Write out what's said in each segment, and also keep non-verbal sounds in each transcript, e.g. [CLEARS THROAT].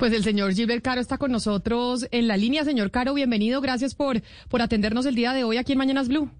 Pues el señor Gilbert Caro está con nosotros en la línea. Señor Caro, bienvenido. Gracias por, por atendernos el día de hoy aquí en Mañanas Blue.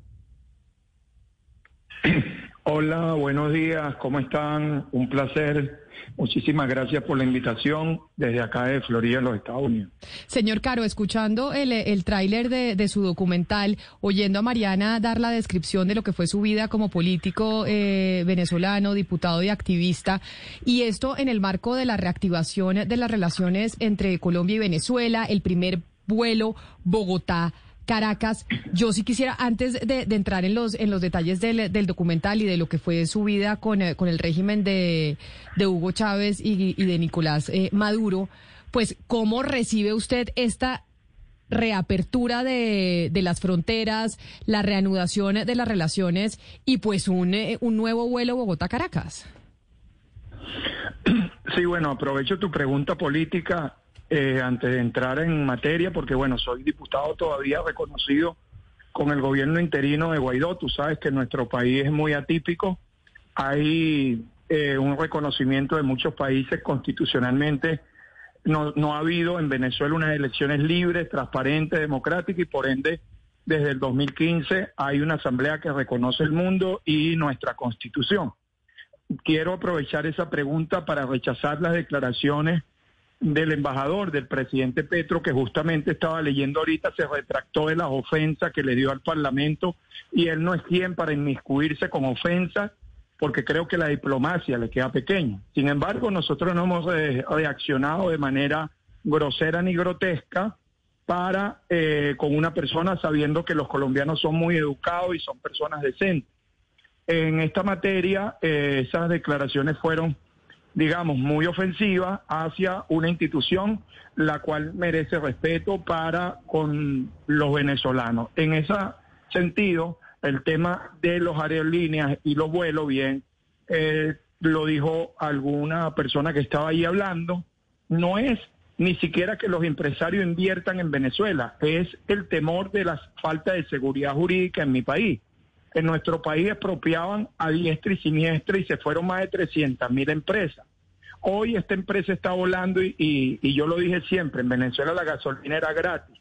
[CLEARS THROAT] Hola, buenos días. ¿Cómo están? Un placer. Muchísimas gracias por la invitación desde acá de Florida, los Estados Unidos. Señor Caro, escuchando el, el tráiler de, de, su documental, oyendo a Mariana dar la descripción de lo que fue su vida como político eh, venezolano, diputado y activista, y esto en el marco de la reactivación de las relaciones entre Colombia y Venezuela, el primer vuelo Bogotá. Caracas. Yo sí quisiera, antes de, entrar en los, en los detalles del, del, documental y de lo que fue su vida con, con el régimen de, de Hugo Chávez y, y de Nicolás eh, Maduro, pues, ¿cómo recibe usted esta reapertura de, de, las fronteras, la reanudación de las relaciones y pues un, eh, un nuevo vuelo Bogotá-Caracas? Sí, bueno, aprovecho tu pregunta política eh, antes de entrar en materia, porque bueno, soy diputado todavía reconocido con el gobierno interino de Guaidó. Tú sabes que nuestro país es muy atípico. Hay eh, un reconocimiento de muchos países constitucionalmente. No, no ha habido en Venezuela unas elecciones libres, transparentes, democráticas y por ende desde el 2015 hay una asamblea que reconoce el mundo y nuestra constitución. Quiero aprovechar esa pregunta para rechazar las declaraciones del embajador, del presidente Petro, que justamente estaba leyendo ahorita, se retractó de las ofensas que le dio al Parlamento y él no es quien para inmiscuirse con ofensas, porque creo que la diplomacia le queda pequeña. Sin embargo, nosotros no hemos reaccionado de manera grosera ni grotesca para eh, con una persona sabiendo que los colombianos son muy educados y son personas decentes. En esta materia, eh, esas declaraciones fueron digamos, muy ofensiva hacia una institución la cual merece respeto para con los venezolanos. En ese sentido, el tema de los aerolíneas y los vuelos, bien, eh, lo dijo alguna persona que estaba ahí hablando, no es ni siquiera que los empresarios inviertan en Venezuela, es el temor de la falta de seguridad jurídica en mi país en nuestro país expropiaban a diestra y siniestra y se fueron más de 300 mil empresas. Hoy esta empresa está volando y, y, y, yo lo dije siempre, en Venezuela la gasolina era gratis.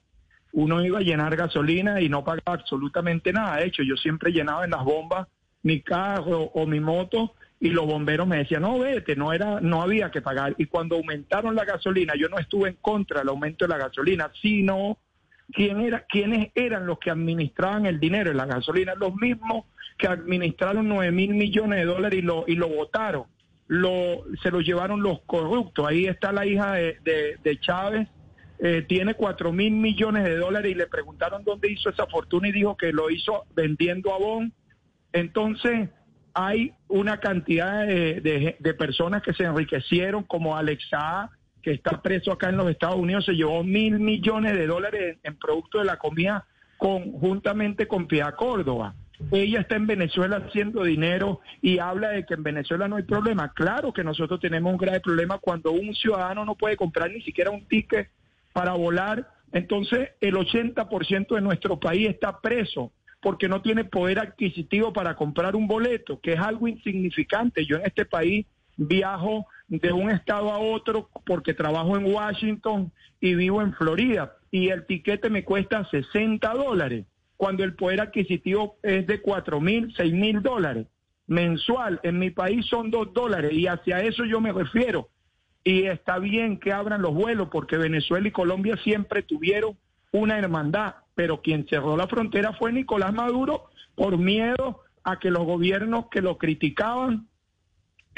Uno iba a llenar gasolina y no pagaba absolutamente nada. De hecho, yo siempre llenaba en las bombas mi carro o mi moto y los bomberos me decían, no, vete, no, era, no había que pagar. Y cuando aumentaron la gasolina, yo no estuve en contra del aumento de la gasolina, sino quién era, quiénes eran los que administraban el dinero en la gasolina, los mismos que administraron nueve mil millones de dólares y lo, y lo votaron, lo, se lo llevaron los corruptos. Ahí está la hija de, de, Chávez, eh, tiene cuatro mil millones de dólares y le preguntaron dónde hizo esa fortuna y dijo que lo hizo vendiendo abón. Entonces, hay una cantidad de, de, de personas que se enriquecieron, como Alexa que está preso acá en los Estados Unidos, se llevó mil millones de dólares en, producto de la comida conjuntamente con Pia Córdoba. Ella está en Venezuela haciendo dinero y habla de que en Venezuela no hay problema. Claro que nosotros tenemos un grave problema cuando un ciudadano no puede comprar ni siquiera un ticket para volar. Entonces, el 80% de nuestro país está preso porque no tiene poder adquisitivo para comprar un boleto, que es algo insignificante. Yo en este país viajo de un estado a otro porque trabajo en Washington y vivo en Florida y el tiquete me cuesta 60 dólares cuando el poder adquisitivo es de 4 mil, 6 mil dólares mensual. En mi país son 2 dólares y hacia eso yo me refiero. Y está bien que abran los vuelos porque Venezuela y Colombia siempre tuvieron una hermandad, pero quien cerró la frontera fue Nicolás Maduro por miedo a que los gobiernos que lo criticaban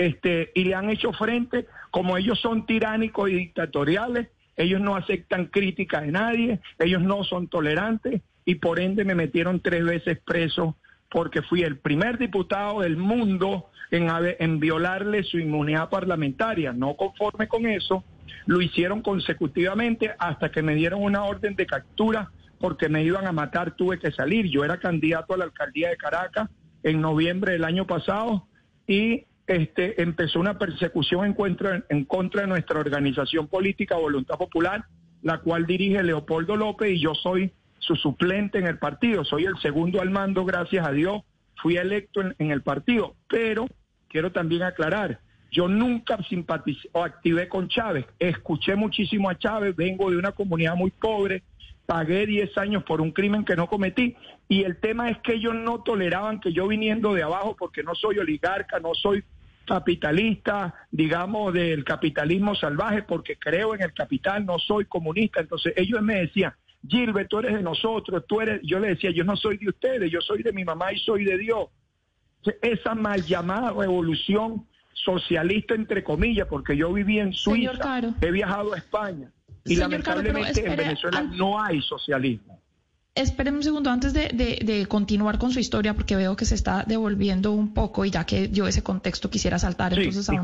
este, y le han hecho frente, como ellos son tiránicos y dictatoriales, ellos no aceptan crítica de nadie, ellos no son tolerantes y por ende me metieron tres veces preso porque fui el primer diputado del mundo en, en violarle su inmunidad parlamentaria. No conforme con eso, Lo hicieron consecutivamente hasta que me dieron una orden de captura porque me iban a matar, tuve que salir. Yo era candidato a la alcaldía de Caracas en noviembre del año pasado y este, empezó una persecución en contra, en contra de nuestra organización política Voluntad Popular, la cual dirige Leopoldo López y yo soy su suplente en el partido. Soy el segundo al mando, gracias a Dios. Fui electo en, el partido, pero quiero también aclarar, yo nunca simpaticé o activé con Chávez. Escuché muchísimo a Chávez, vengo de una comunidad muy pobre, pagué 10 años por un crimen que no cometí y el tema es que ellos no toleraban que yo viniendo de abajo porque no soy oligarca, no soy capitalista, digamos, del capitalismo salvaje, porque creo en el capital, no soy comunista. Entonces ellos me decían, Gilbert, tú eres de nosotros, tú eres, yo le decía, yo no soy de ustedes, yo soy de mi mamá y soy de Dios. Esa mal llamada revolución socialista, entre comillas, porque yo viví en Suiza, he viajado a España y lamentablemente en Venezuela no hay socialismo. Espérenme un segundo antes de, continuar con su historia, porque veo que se está devolviendo un poco y ya que yo ese contexto quisiera saltar entonces a,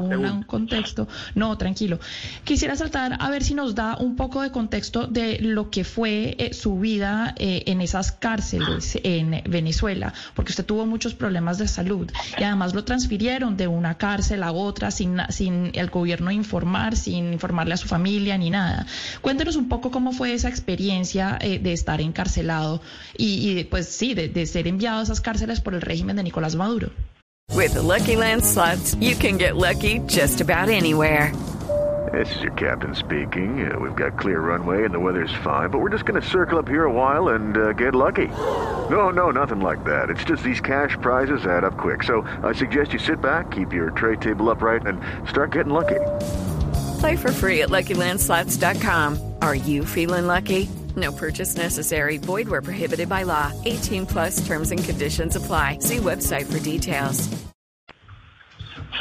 un contexto. No, tranquilo. Quisiera saltar a ver si nos da un poco de contexto de lo que fue eh, su vida eh, en esas cárceles en Venezuela, porque usted tuvo muchos problemas de salud y además lo transfirieron de una cárcel a otra sin, sin el gobierno informar, sin informarle a su familia ni nada. Cuéntenos un poco cómo fue esa experiencia eh, de estar encarcelado y, y pues sí, de, de ser enviado a esas cárceles por el régimen de Nicolás Maduro. With the Lucky Land slots, you can get lucky just about anywhere. This is your captain speaking. Uh, we've got clear runway and the weather's fine, but we're just going to circle up here a while and uh, get lucky. No, no, nothing like that. It's just these cash prizes add up quick. So I suggest you sit back, keep your tray table upright, and start getting lucky. Play for free at LuckyLandSlots.com. Are you feeling lucky? No purchase necessary. Void where prohibited by law. 18 plus terms and conditions apply. See website for details.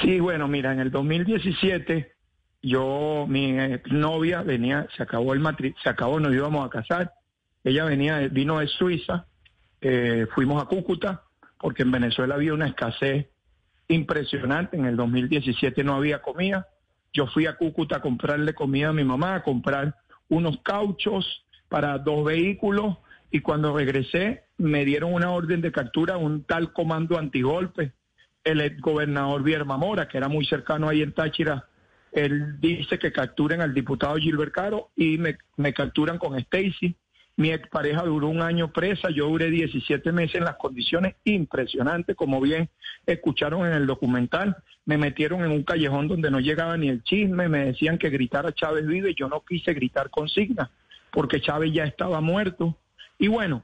Sí, bueno, mira, en el 2017 yo, mi novia venía, se acabó el matri, se acabó, nos íbamos a casar. Ella venía, vino de Suiza, eh, fuimos a Cúcuta, porque en Venezuela había una escasez impresionante. En el 2017 no había comida. Yo fui a Cúcuta a comprarle comida a mi mamá, a comprar unos cauchos, para dos vehículos y cuando regresé me dieron una orden de captura un tal comando antigolpe. El gobernador Vierma Mora, que era muy cercano ahí en Táchira, él dice que capturen al diputado Gilbert Caro y me, me capturan con Stacy. Mi expareja duró un año presa, yo duré 17 meses en las condiciones impresionantes, como bien escucharon en el documental. Me metieron en un callejón donde no llegaba ni el chisme, me decían que gritara Chávez vive, yo no quise gritar consigna porque Chávez ya estaba muerto. Y bueno,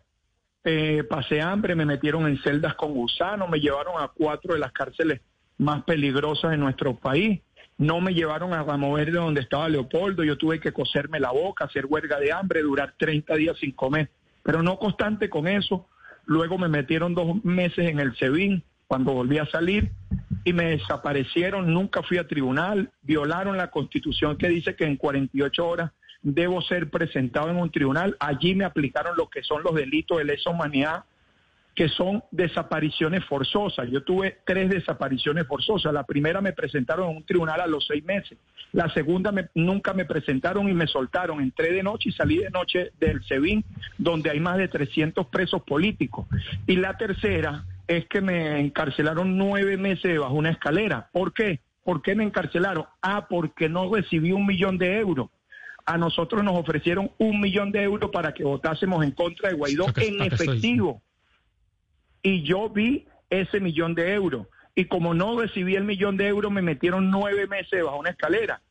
eh, pasé hambre, me metieron en celdas con gusanos, me llevaron a cuatro de las cárceles más peligrosas de nuestro país. No me llevaron a remover de donde estaba Leopoldo, yo tuve que coserme la boca, hacer huelga de hambre, durar 30 días sin comer. Pero no constante con eso, luego me metieron dos meses en el SEBIN cuando volví a salir y me desaparecieron, nunca fui a tribunal, violaron la constitución que dice que en 48 horas debo ser presentado en un tribunal. Allí me aplicaron lo que son los delitos de lesa humanidad, que son desapariciones forzosas. Yo tuve tres desapariciones forzosas. La primera me presentaron en un tribunal a los seis meses. La segunda nunca me presentaron y me soltaron. Entré de noche y salí de noche del SEBIN, donde hay más de 300 presos políticos. Y la tercera es que me encarcelaron nueve meses bajo una escalera. ¿Por qué? ¿Por qué me encarcelaron? Ah, porque no recibí un millón de euros a nosotros nos ofrecieron un millón de euros para que votásemos en contra de Guaidó en efectivo. Y yo vi ese millón de euros. Y como no recibí el millón de euros, me metieron nueve meses bajo una escalera.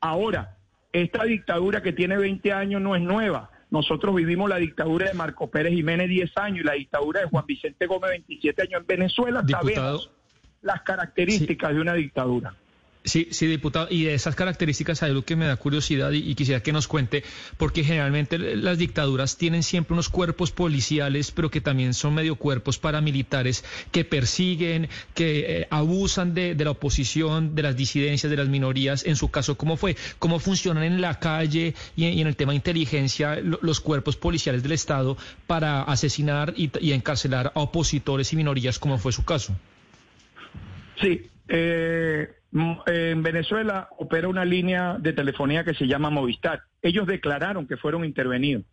Ahora, esta dictadura que tiene 20 años no es nueva. Nosotros vivimos la dictadura de Marco Pérez Jiménez 10 años y la dictadura de Juan Vicente Gómez 27 años en Venezuela. Sabemos las características de una dictadura. Sí, sí, diputado. Y de esas características hay algo que me da curiosidad y, quisiera que nos cuente, porque generalmente las dictaduras tienen siempre unos cuerpos policiales, pero que también son medio cuerpos paramilitares que persiguen, que eh, abusan de, la oposición, de las disidencias, de las minorías. En su caso, ¿cómo fue? ¿Cómo funcionan en la calle y en, el tema de inteligencia los cuerpos policiales del Estado para asesinar y, y encarcelar a opositores y minorías, como fue su caso? Sí. Eh en Venezuela opera una línea de telefonía que se llama Movistar. Ellos declararon que fueron intervenidos.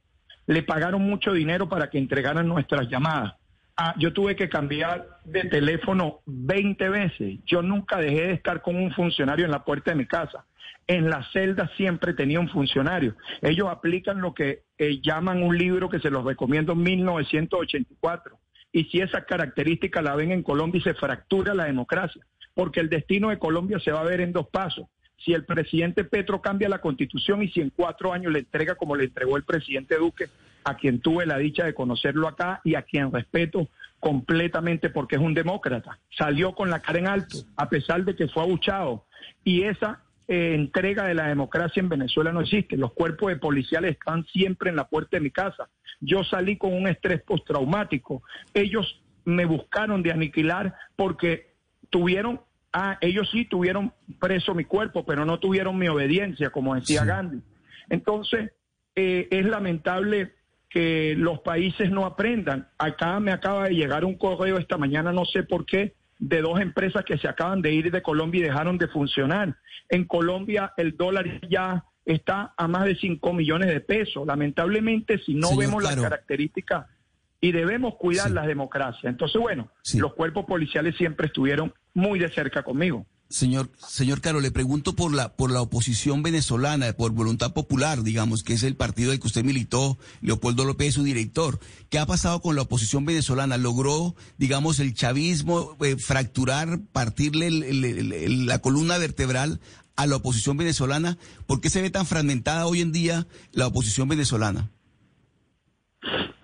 Le pagaron mucho dinero para que entregaran nuestras llamadas. Ah, yo tuve que cambiar de teléfono 20 veces. Yo nunca dejé de estar con un funcionario en la puerta de mi casa. En la celda siempre tenía un funcionario. Ellos aplican lo que eh, llaman un libro que se los recomiendo en 1984. Y si esa característica la ven en Colombia y se fractura la democracia porque el destino de Colombia se va a ver en dos pasos. Si el presidente Petro cambia la constitución y si en cuatro años le entrega como le entregó el presidente Duque, a quien tuve la dicha de conocerlo acá y a quien respeto completamente porque es un demócrata. Salió con la cara en alto, a pesar de que fue abuchado. Y esa eh, entrega de la democracia en Venezuela no existe. Los cuerpos de policiales están siempre en la puerta de mi casa. Yo salí con un estrés postraumático. Ellos me buscaron de aniquilar porque tuvieron, ah, ellos sí tuvieron preso mi cuerpo, pero no tuvieron mi obediencia, como decía Gandhi. Entonces, eh, es lamentable que los países no aprendan. Acá me acaba de llegar un correo esta mañana, no sé por qué, de dos empresas que se acaban de ir de Colombia y dejaron de funcionar. En Colombia el dólar ya está a más de 5 millones de pesos. Lamentablemente, si no vemos las características y debemos cuidar la democracia. Entonces, bueno, los cuerpos policiales siempre estuvieron muy de cerca conmigo. Señor, señor Caro, le pregunto por la, por la oposición venezolana, por Voluntad Popular, digamos, que es el partido del que usted militó, Leopoldo López es su director. ¿Qué ha pasado con la oposición venezolana? ¿Logró, digamos, el chavismo eh, fracturar, partirle la columna vertebral a la oposición venezolana? ¿Por qué se ve tan fragmentada hoy en día la oposición venezolana?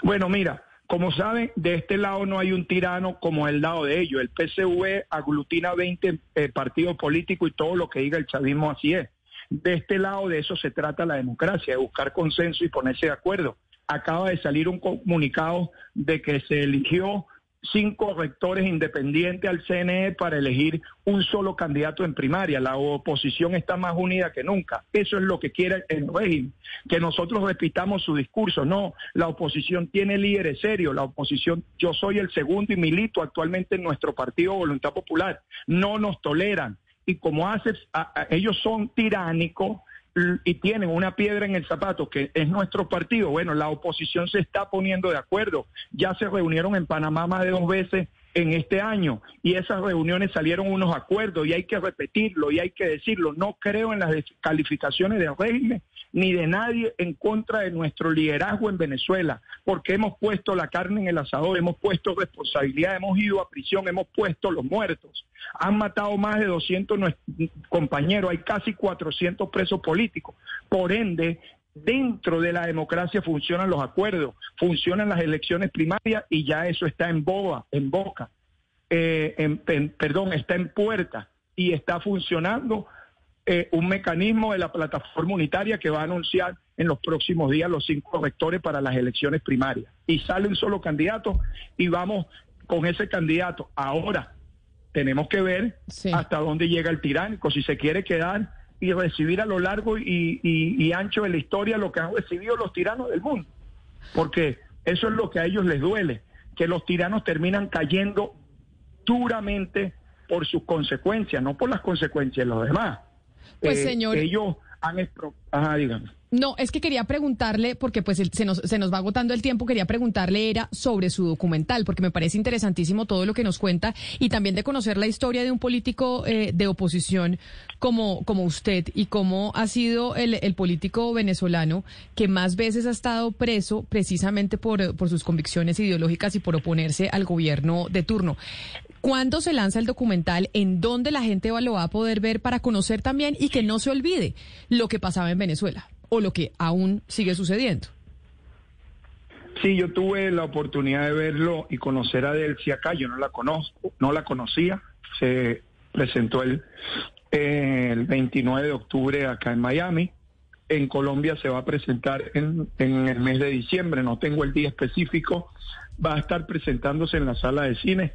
Bueno, mira, como saben, de este lado no hay un tirano como el lado de ellos. El PSV aglutina 20 eh, partidos políticos y todo lo que diga el chavismo así es. De este lado de eso se trata la democracia, de buscar consenso y ponerse de acuerdo. Acaba de salir un comunicado de que se eligió cinco rectores independientes al CNE para elegir un solo candidato en primaria. La oposición está más unida que nunca. Eso es lo que quiere el régimen, que nosotros repitamos su discurso. No, la oposición tiene líderes serios. La oposición, yo soy el segundo y milito actualmente en nuestro partido Voluntad Popular. No nos toleran. Y como hace, ellos son tiránicos, y tienen una piedra en el zapato que es nuestro partido, bueno, la oposición se está poniendo de acuerdo. Ya se reunieron en Panamá más de dos veces en este año y esas reuniones salieron unos acuerdos y hay que repetirlo y hay que decirlo. No creo en las descalificaciones del régimen ni de nadie en contra de nuestro liderazgo en Venezuela, porque hemos puesto la carne en el asador, hemos puesto responsabilidad, hemos ido a prisión, hemos puesto los muertos. Han matado más de 200 compañeros, hay casi 400 presos políticos. Por ende, dentro de la democracia funcionan los acuerdos, funcionan las elecciones primarias y ya eso está en boga, en boca, eh, perdón, está en puerta y está funcionando eh, un mecanismo de la plataforma unitaria que va a anunciar en los próximos días los cinco rectores para las elecciones primarias. Y sale un solo candidato y vamos con ese candidato. Ahora tenemos que ver hasta dónde llega el tiránico, si se quiere quedar y recibir a lo largo y, y ancho de la historia lo que han recibido los tiranos del mundo. Porque eso es lo que a ellos les duele, que los tiranos terminan cayendo duramente por sus consecuencias, no por las consecuencias de los demás. Pues, eh, señor. Ellos han. Ajá, dígame. No, es que quería preguntarle, porque pues se nos, se nos va agotando el tiempo, quería preguntarle era sobre su documental, porque me parece interesantísimo todo lo que nos cuenta y también de conocer la historia de un político eh, de oposición como, como usted y cómo ha sido el, político venezolano que más veces ha estado preso precisamente por, por sus convicciones ideológicas y por oponerse al gobierno de turno. ¿Cuándo se lanza el documental? ¿En dónde la gente lo va a poder ver para conocer también y que no se olvide lo que pasaba en Venezuela o lo que aún sigue sucediendo? Sí, yo tuve la oportunidad de verlo y conocer a Delcy acá. Yo no la conozco, no la conocía. Se presentó el, el 29 de octubre acá en Miami. En Colombia se va a presentar en, en el mes de diciembre. No tengo el día específico. Va a estar presentándose en la sala de cine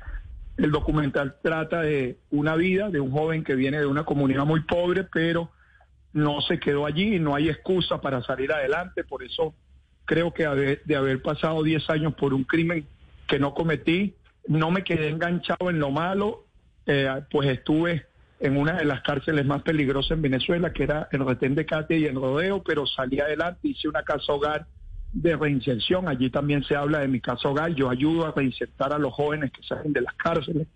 el documental trata de una vida de un joven que viene de una comunidad muy pobre, pero no se quedó allí y no hay excusa para salir adelante. Por eso creo que de haber pasado 10 años por un crimen que no cometí, no me quedé enganchado en lo malo, eh, pues estuve en una de las cárceles más peligrosas en Venezuela, que era el retén de Katia y el rodeo, pero salí adelante, hice una casa hogar de reinserción. Allí también se habla de mi casa hogar. Yo ayudo a reinsertar a los jóvenes que salen de las cárceles.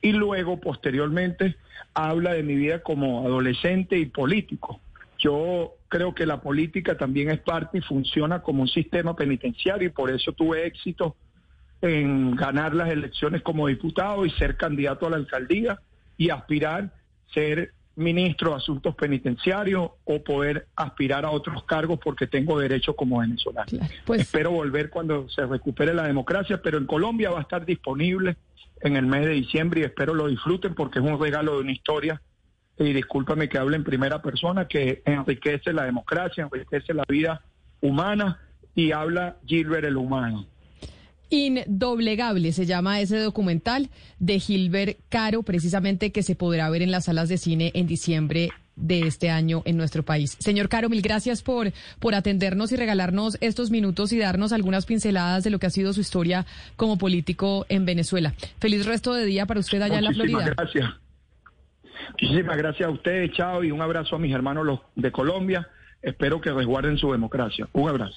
Y luego, posteriormente, habla de mi vida como adolescente y político. Yo creo que la política también es parte y funciona como un sistema penitenciario y por eso tuve éxito en ganar las elecciones como diputado y ser candidato a la alcaldía y aspirar ser ministro de Asuntos Penitenciarios o poder aspirar a otros cargos porque tengo derecho como venezolano. Pues Espero volver cuando se recupere la democracia, pero en Colombia va a estar disponible en el mes de diciembre y espero lo disfruten porque es un regalo de una historia. Y discúlpame que hable en primera persona, que enriquece la democracia, enriquece la vida humana y habla Gilbert el humano. Indoblegable se llama ese documental de Gilbert Caro, precisamente que se podrá ver en las salas de cine en diciembre de este año en nuestro país. Señor Caro, mil gracias por, por atendernos y regalarnos estos minutos y darnos algunas pinceladas de lo que ha sido su historia como político en Venezuela. Feliz resto de día para usted allá en la Florida. Gracias. Muchísimas gracias a ustedes, chao, y un abrazo a mis hermanos de Colombia. Espero que resguarden su democracia. Un abrazo.